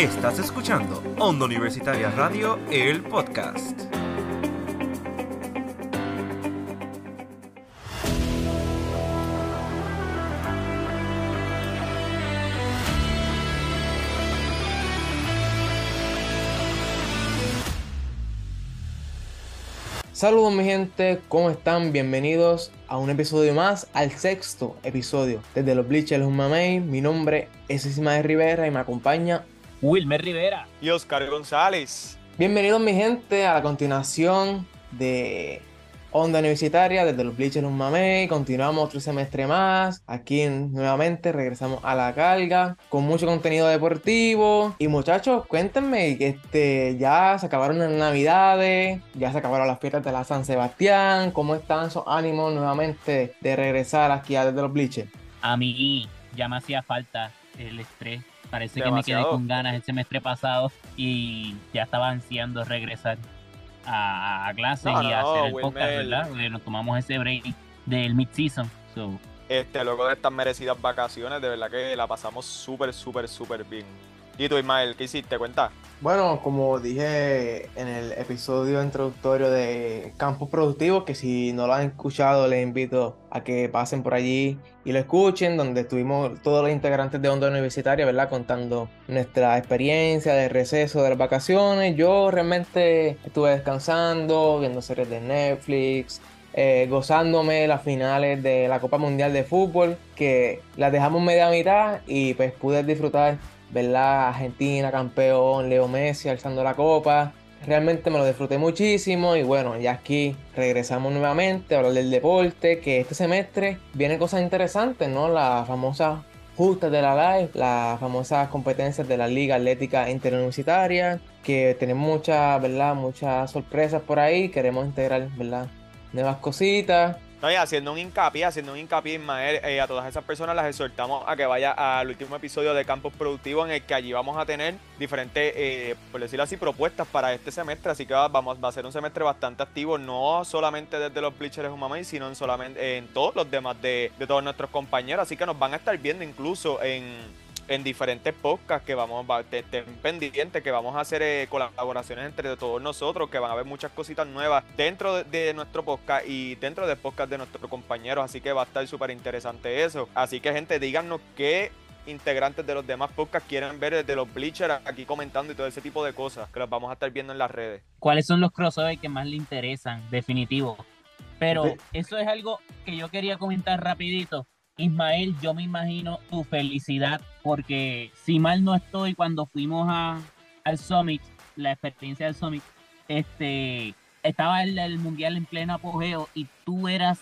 Estás escuchando Onda Universitaria Radio, el podcast. Saludos mi gente, ¿cómo están? Bienvenidos a un episodio más, al sexto episodio desde los Bleachers Un Mamey. Mi nombre es Ismael Rivera y me acompaña Wilmer Rivera y Oscar González. Bienvenidos mi gente a la continuación de Onda Universitaria desde los Bleachers Un Mamey. Continuamos otro semestre más. Aquí nuevamente regresamos a la carga con mucho contenido deportivo. Y muchachos, cuéntenme, este, ya se acabaron las navidades, ya se acabaron las fiestas de la San Sebastián. ¿Cómo están esos ánimos nuevamente de regresar aquí a desde los Bleachers? A mí ya me hacía falta el estrés. Parece que me quedé con ganas el semestre pasado y ya estaba ansiando regresar a, clase y a hacer el podcast, ¿verdad? Porque nos tomamos ese break del mid-season. Este, luego de estas merecidas vacaciones, de verdad que la pasamos súper, súper, súper bien. ¿Y tú, Ismael, qué hiciste? Cuenta. Bueno, como dije en el episodio introductorio de Campus Productivos, que si no lo han escuchado, les invito a que pasen por allí y lo escuchen, donde estuvimos todos los integrantes de Onda Universitaria, ¿verdad? Contando nuestra experiencia de receso de las vacaciones. Yo realmente estuve descansando, viendo series de Netflix, eh, gozándome las finales de la Copa Mundial de Fútbol, que las dejamos media mitad y pues pude disfrutar ¿verdad? Argentina, campeón, Leo Messi alzando la copa. Realmente me lo disfruté muchísimo y bueno, ya aquí regresamos nuevamente a hablar del deporte, que este semestre vienen cosas interesantes, ¿no? Las famosas justas de la live, las famosas competencias de la Liga Atlética Interuniversitaria, que tenemos muchas, ¿verdad? Muchas sorpresas por ahí, queremos integrar, ¿verdad? Nuevas cositas. No, haciendo un hincapié, haciendo un hincapié, Ismael, eh, a todas esas personas las exhortamos a que vaya al último episodio de Campos Productivos en el que allí vamos a tener diferentes, eh, por decirlo así, propuestas para este semestre. Así que va, vamos, va a ser un semestre bastante activo, no solamente desde los Bleachers Humamay, sino en, solamente, en todos los demás de, de todos nuestros compañeros. Así que nos van a estar viendo incluso en en diferentes podcasts que vamos, a estén pendientes, que vamos a hacer eh, colaboraciones entre todos nosotros, que van a haber muchas cositas nuevas dentro de, nuestro podcast y dentro del podcast de nuestros compañeros, así que va a estar súper interesante eso. Así que gente, díganos qué integrantes de los demás podcasts quieren ver desde los bleachers aquí comentando y todo ese tipo de cosas que los vamos a estar viendo en las redes. ¿Cuáles son los crossovers que más le interesan? Definitivo. Pero eso es algo que yo quería comentar rapidito. Ismael, yo me imagino tu felicidad porque si mal no estoy, cuando fuimos a, al Summit, la experiencia del Summit, este, estaba el, el mundial en pleno apogeo y tú eras,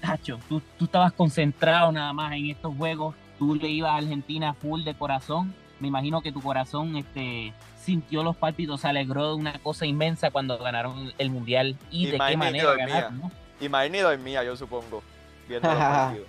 Tacho, tú, tú estabas concentrado nada más en estos juegos, tú le ibas a Argentina full de corazón, me imagino que tu corazón este, sintió los pálpitos, se alegró de una cosa inmensa cuando ganaron el mundial y, de qué manera ganaron, ¿no? Y es mía, yo supongo, viendo los partidos.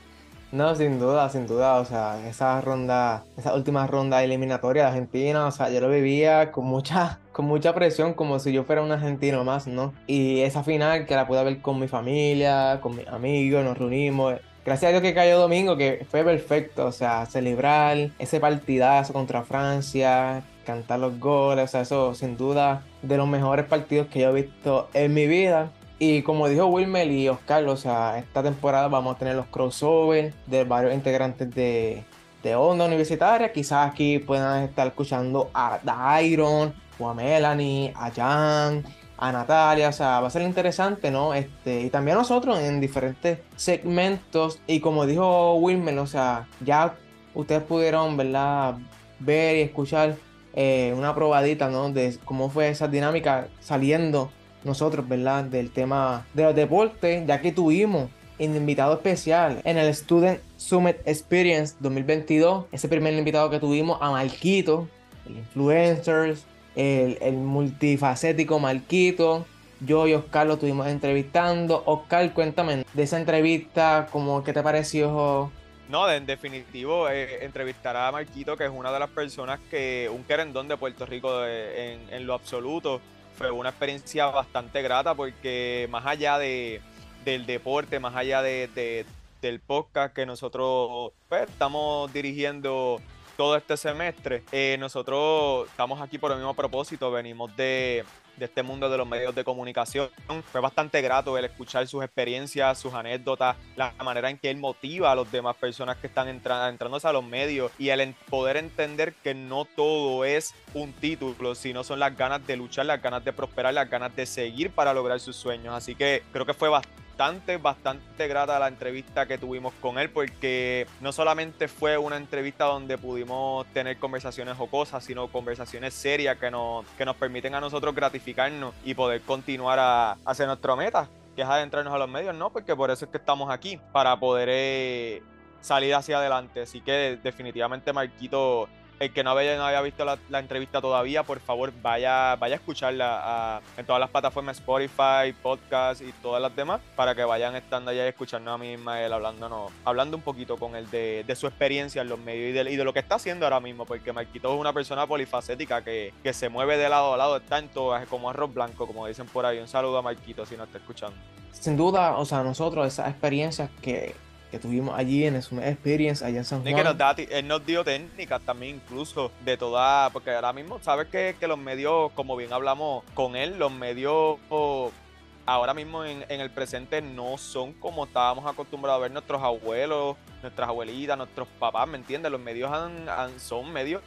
No, sin duda, sin duda, o sea, esa ronda, esa última ronda eliminatoria de Argentina, o sea, yo lo vivía con mucha, con mucha presión, como si yo fuera un argentino más, ¿no? Y esa final que la pude ver con mi familia, con mis amigos, nos reunimos. Gracias a Dios que cayó domingo, que fue perfecto, o sea, celebrar ese partidazo contra Francia, cantar los goles, o sea, eso sin duda de los mejores partidos que yo he visto en mi vida. Y como dijo Wilmer y Oscar, o sea, esta temporada vamos a tener los crossovers de varios integrantes de, de Onda Universitaria. Quizás aquí puedan estar escuchando a Dairon, a Melanie, a Jan, a Natalia. O sea, va a ser interesante, ¿no? Este, y también nosotros en diferentes segmentos. Y como dijo Wilmer, o sea, ya ustedes pudieron, ¿verdad? Ver y escuchar eh, una probadita, ¿no? De cómo fue esa dinámica saliendo nosotros, ¿verdad? Del tema de los deportes, ya que tuvimos un invitado especial en el Student Summit Experience 2022. Ese primer invitado que tuvimos a Marquito, el influencer, el, multifacético Marquito. Yo y Oscar lo estuvimos entrevistando. Oscar, cuéntame de esa entrevista, como qué te pareció. No, en definitivo, eh, entrevistará a Marquito, que es una de las personas que, un querendón de Puerto Rico en, en lo absoluto, fue una experiencia bastante grata porque más allá de, del deporte, más allá de, del podcast que nosotros pues, estamos dirigiendo todo este semestre. Eh, nosotros estamos aquí por el mismo propósito, venimos de, de este mundo de los medios de comunicación. Fue bastante grato el escuchar sus experiencias, sus anécdotas, la manera en que él motiva a las demás personas que están entrando entrándose a los medios y el poder entender que no todo es un título, sino son las ganas de luchar, las ganas de prosperar, las ganas de seguir para lograr sus sueños. Así que creo que fue bastante bastante, bastante grata la entrevista que tuvimos con él, porque no solamente fue una entrevista donde pudimos tener conversaciones jocosas, sino conversaciones serias que nos, que nos permiten a nosotros gratificarnos y poder continuar a, hacer nuestra meta, que es adentrarnos a los medios, ¿no? Porque por eso es que estamos aquí, para poder eh, salir hacia adelante. Así que definitivamente Marquito el que no había, no había visto la, entrevista todavía, por favor vaya, vaya a escucharla en todas las plataformas Spotify, podcast y todas las demás, para que vayan estando allá y escuchando a mí Ismael hablándonos, hablando un poquito con él de, su experiencia en los medios y de, y de, lo que está haciendo ahora mismo, porque Marquito es una persona polifacética que, que se mueve de lado a lado, todo, como arroz blanco, como dicen por ahí. Un saludo a Marquito si no está escuchando. Sin duda, o sea, nosotros esas experiencias que que tuvimos allí en Summit Experience allá en San Juan. que nos él nos dio técnicas también incluso de toda, porque ahora mismo sabes que, que los medios, como bien hablamos con él, los medios ahora mismo en, en, el presente no son como estábamos acostumbrados a ver nuestros abuelos, nuestras abuelitas, nuestros papás, ¿me entiendes? Los medios son medios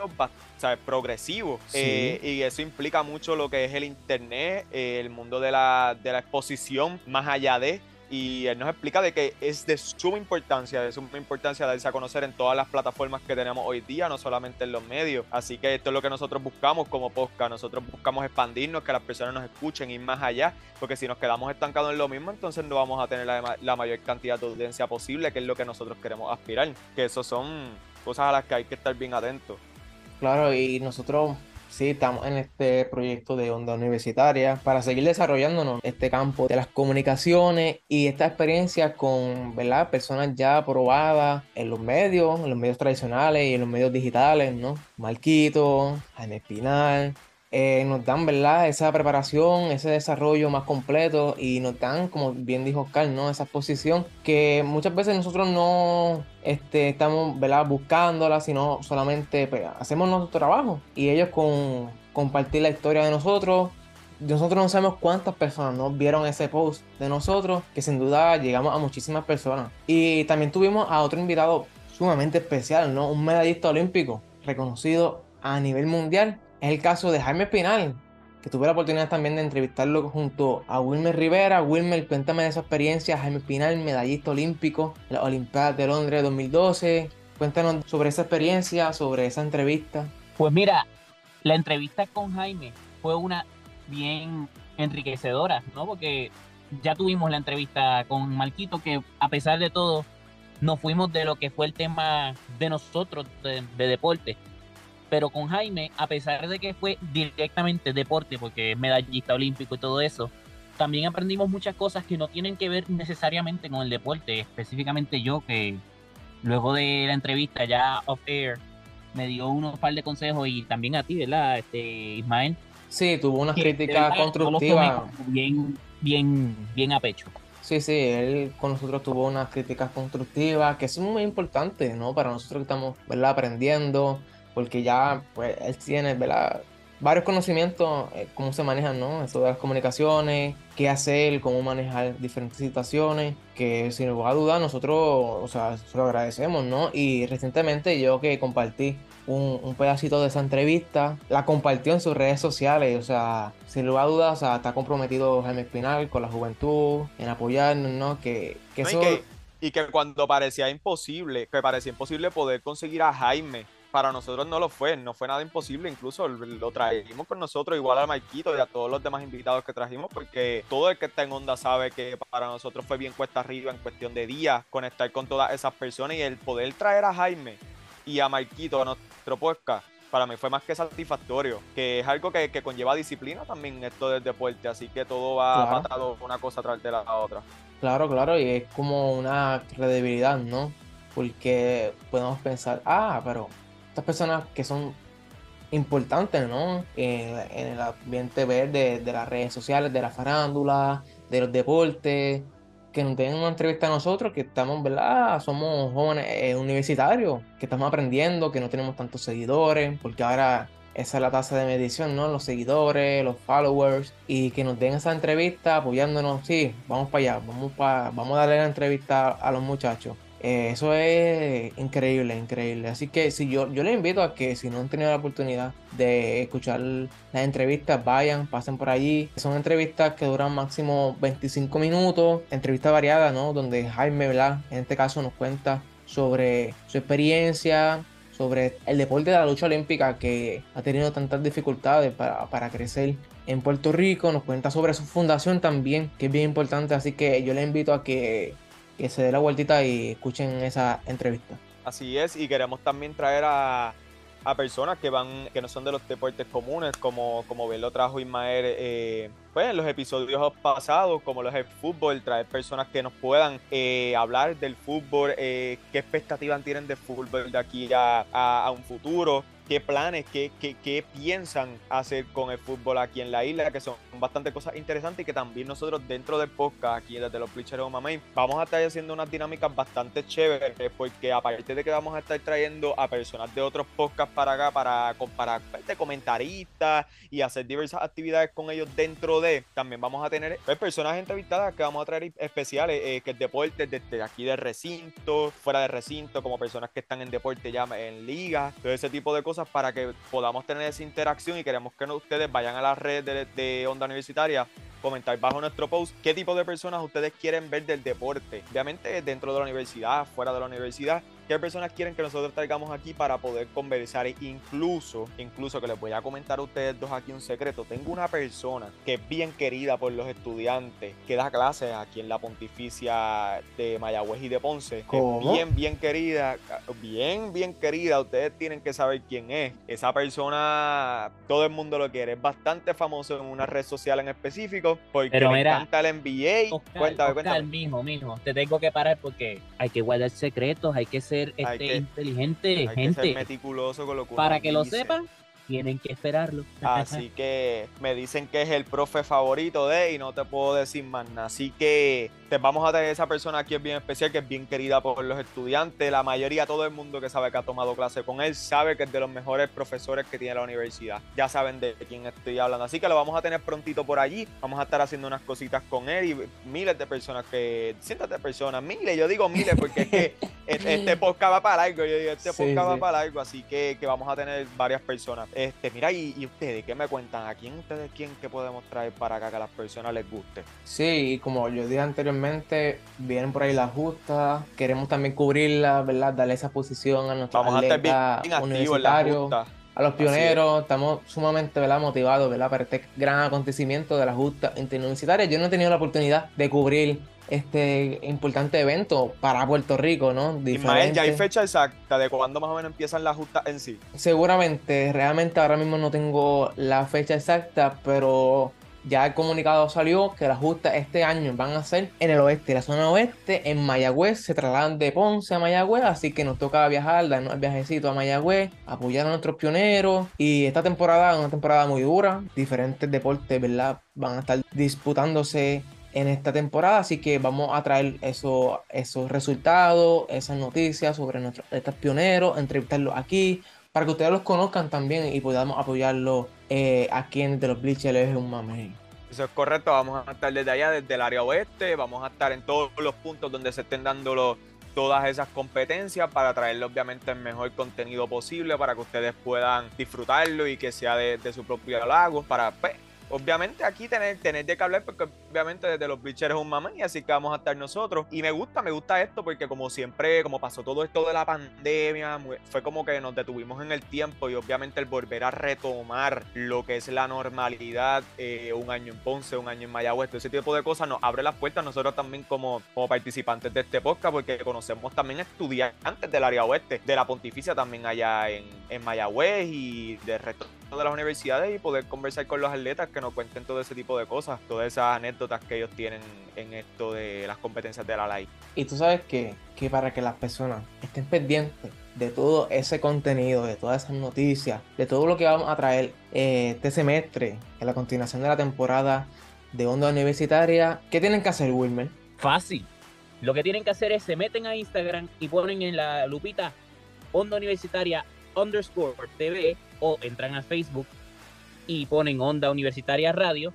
¿sabes? progresivos eh, y eso implica mucho lo que es el internet, eh, el mundo de la, de la exposición más allá de y él nos explica de que es de suma importancia, de suma importancia darse a conocer en todas las plataformas que tenemos hoy día, no solamente en los medios. Así que esto es lo que nosotros buscamos como podcast. Nosotros buscamos expandirnos, que las personas nos escuchen, ir más allá, porque si nos quedamos estancados en lo mismo, entonces no vamos a tener la, la mayor cantidad de audiencia posible, que es lo que nosotros queremos aspirar. Que eso son cosas a las que hay que estar bien atentos. Claro, y nosotros Sí, estamos en este proyecto de onda universitaria para seguir desarrollándonos este campo de las comunicaciones y esta experiencia con ¿verdad? personas ya probadas en los medios, en los medios tradicionales y en los medios digitales, ¿no? Marquito, Jaime Espinal, eh, nos dan, ¿verdad? Esa preparación, ese desarrollo más completo y nos dan, como bien dijo Oscar, ¿no? Esa exposición que muchas veces nosotros no este, estamos, ¿verdad? Buscándola, sino solamente pues, hacemos nuestro trabajo y ellos con compartir la historia de nosotros. Nosotros no sabemos cuántas personas nos vieron ese post de nosotros, que sin duda llegamos a muchísimas personas. Y también tuvimos a otro invitado sumamente especial, ¿no? Un medallista olímpico reconocido a nivel mundial es el caso de Jaime Espinal, que tuve la oportunidad también de entrevistarlo junto a Wilmer Rivera. Wilmer, cuéntame de esa experiencia. Jaime Espinal, medallista olímpico en las Olimpiadas de Londres 2012. Cuéntanos sobre esa experiencia, sobre esa entrevista. Pues mira, la entrevista con Jaime fue una bien enriquecedora, ¿no? Porque ya tuvimos la entrevista con Marquito, que a pesar de todo, nos fuimos de lo que fue el tema de nosotros, de, de deporte pero con Jaime, a pesar de que fue directamente deporte, porque es medallista olímpico y todo eso, también aprendimos muchas cosas que no tienen que ver necesariamente con el deporte, específicamente yo que luego de la entrevista ya off air me dio unos par de consejos y también a ti, ¿verdad? Este Ismael. Sí, tuvo unas críticas constructivas. Bien, bien, bien a pecho. Sí, sí, él con nosotros tuvo unas críticas constructivas, que es muy importante, ¿no? Para nosotros que estamos, ¿verdad? Aprendiendo, porque ya pues él tiene ¿verdad? varios conocimientos, eh, cómo se manejan, ¿no? Eso de las comunicaciones, qué hacer, cómo manejar diferentes situaciones, que sin lugar a dudas nosotros, o sea, se lo agradecemos, ¿no? Y recientemente yo que compartí un, un, pedacito de esa entrevista, la compartió en sus redes sociales, o sea, sin lugar a dudas, o sea, está comprometido Jaime Espinal con la juventud, en apoyarnos, ¿no? Que, que eso... y que cuando parecía imposible, que parecía imposible poder conseguir a Jaime para nosotros no lo fue, no fue nada imposible, incluso lo trajimos con nosotros, igual a Maikito y a todos los demás invitados que trajimos, porque todo el que está en onda sabe que para nosotros fue bien cuesta arriba en cuestión de días conectar con todas esas personas y el poder traer a Jaime y a Maikito a nuestro podcast para mí fue más que satisfactorio, que es algo que, conlleva disciplina también esto del deporte, así que todo va claro. una cosa tras de la otra. Claro, claro, y es como una credibilidad, ¿no? Porque podemos pensar, ah, pero estas personas que son importantes, ¿no? En, el ambiente verde de las redes sociales, de la farándula, de los deportes, que nos den una entrevista a nosotros, que estamos, ¿verdad? Somos jóvenes eh, universitarios, que estamos aprendiendo, que no tenemos tantos seguidores, porque ahora esa es la tasa de medición, ¿no? Los seguidores, los followers, y que nos den esa entrevista apoyándonos, sí, vamos para allá, vamos, para, vamos a darle la entrevista a los muchachos. Eh, eso es increíble, increíble. Así que si yo, yo les invito a que si no han tenido la oportunidad de escuchar las entrevistas, vayan, pasen por allí. Son entrevistas que duran máximo 25 minutos, entrevistas variadas, ¿no? Donde Jaime, ¿verdad? En este caso nos cuenta sobre su experiencia, sobre el deporte de la lucha olímpica que ha tenido tantas dificultades para, crecer en Puerto Rico. Nos cuenta sobre su fundación también, que es bien importante. Así que yo le invito a que, se dé la vueltita y escuchen esa entrevista. Así es, y queremos también traer a, personas que van, que no son de los deportes comunes, como, como bien lo trajo Ismael eh, pues, en los episodios pasados, como los de fútbol, traer personas que nos puedan eh, hablar del fútbol, eh, qué expectativas tienen de fútbol de aquí a un futuro, qué planes, qué, qué, qué, piensan hacer con el fútbol aquí en la isla, que son bastante cosas interesantes y que también nosotros dentro del podcast, aquí desde los Bleachers de Mamey, vamos a estar haciendo unas dinámicas bastante chéveres, porque aparte de que vamos a estar trayendo a personas de otros podcasts para acá, para, comparar de comentaristas y hacer diversas actividades con ellos dentro de, también vamos a tener pues, personas entrevistadas que vamos a traer especiales, eh, que es deporte desde aquí de recinto, fuera de recinto, como personas que están en deporte ya en liga, todo ese tipo de cosas para que podamos tener esa interacción y queremos que ustedes vayan a la red de, de Onda Universitaria comentar bajo nuestro post qué tipo de personas ustedes quieren ver del deporte. Obviamente dentro de la universidad, fuera de la universidad, qué personas quieren que nosotros traigamos aquí para poder conversar. Incluso, incluso que les voy a comentar a ustedes dos aquí un secreto. Tengo una persona que es bien querida por los estudiantes, que da clases aquí en la Pontificia de Mayagüez y de Ponce. bien, bien querida, bien, bien querida. Ustedes tienen que saber quién es. Esa persona, todo el mundo lo quiere. Es bastante famoso en una red social en específico porque Pero le encanta el NBA. Oscar, cuéntame, cuéntame. mismo, mismo. Te tengo que parar porque hay que guardar secretos, hay que ser este, inteligente, gente. meticuloso con lo que Para que lo sepan, tienen que esperarlo. Así que me dicen que es el profe favorito de y no te puedo decir más nada. Así que te vamos a tener esa persona aquí es bien especial, que es bien querida por los estudiantes. La mayoría, todo el mundo que sabe que ha tomado clase con él, sabe que es de los mejores profesores que tiene la universidad. Ya saben de quién estoy hablando. Así que lo vamos a tener prontito por allí. Vamos a estar haciendo unas cositas con él y miles de personas que, cientos de personas, miles, yo digo miles porque es que este podcast va para algo. Yo digo, este podcast va para algo. Así que, que vamos a tener varias personas. Este, mira, y, ustedes, ¿qué me cuentan? ¿A quién ustedes quién que podemos traer para acá que a las personas les guste? Sí, y como yo dije anteriormente, vienen por ahí las justas, queremos también cubrirla, ¿verdad? Darle esa posición a nuestros Vamos atletas universitarios. A los pioneros, estamos sumamente ¿verdad? motivados ¿verdad? para este gran acontecimiento de la justa interuniversitaria. Yo no he tenido la oportunidad de cubrir este importante evento para Puerto Rico, ¿no? Ismael, ¿ya hay fecha exacta de cuándo más o menos empiezan las justas en sí? Seguramente, realmente ahora mismo no tengo la fecha exacta, pero ya el comunicado salió que las justas este año van a ser en el oeste, la zona oeste, en Mayagüez, se trasladan de Ponce a Mayagüez, así que nos toca viajar, darnos el viajecito a Mayagüez, apoyar a nuestros pioneros. Y esta temporada es una temporada muy dura, diferentes deportes, ¿verdad? Van a estar disputándose en esta temporada, así que vamos a traer eso, esos resultados, esas noticias sobre nuestros pioneros, entrevistarlos aquí, para que ustedes los conozcan también y podamos apoyarlos eh, aquí en De los Bleachers es un mame. Eso es correcto, vamos a estar desde allá, desde el área oeste, vamos a estar en todos los puntos donde se estén dando todas esas competencias para traerle obviamente el mejor contenido posible para que ustedes puedan disfrutarlo y que sea de, de su propio lago, para pues, obviamente aquí tener, tener de que hablar porque obviamente desde los bleachers es un mamá y así que vamos a estar nosotros. Y me gusta, me gusta esto porque como siempre, como pasó todo esto de la pandemia, fue como que nos detuvimos en el tiempo y obviamente el volver a retomar lo que es la normalidad, eh, un año en Ponce, un año en Mayagüez, todo ese tipo de cosas nos abre las puertas nosotros también como, como participantes de este podcast porque conocemos también estudiantes del área oeste, de la pontificia también allá en, en Mayagüez y de resto de las universidades y poder conversar con los atletas que nos cuenten todo ese tipo de cosas, todas esas anécdotas que ellos tienen en esto de las competencias de la LAI. Y tú sabes que, que para que las personas estén pendientes de todo ese contenido, de todas esas noticias, de todo lo que vamos a traer eh, este semestre, en la continuación de la temporada de Onda Universitaria, ¿qué tienen que hacer, Wilmer? Fácil. Lo que tienen que hacer es se meten a Instagram y ponen en la lupita Onda Universitaria underscore TV o entran a Facebook y ponen Onda Universitaria Radio.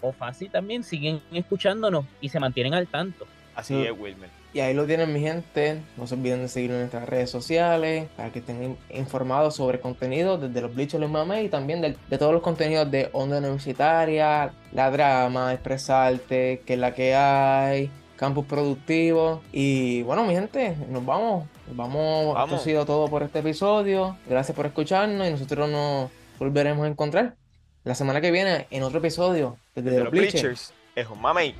O fácil también, siguen escuchándonos y se mantienen al tanto. Así Mm. es, Wilmer. Y ahí lo tienen mi gente. No se olviden de seguirnos en nuestras redes sociales para que estén in- informados sobre contenido desde los Bleachers Los Mames y también de, de todos los contenidos de Onda Universitaria, la drama, expresarte, que es la que hay, campus productivo. Y bueno, mi gente, nos vamos. Nos vamos. Esto ha sido todo por este episodio. Gracias por escucharnos y nosotros nos volveremos a encontrar la semana que viene en otro episodio desde De Bleachers. Bleachers es un mamey.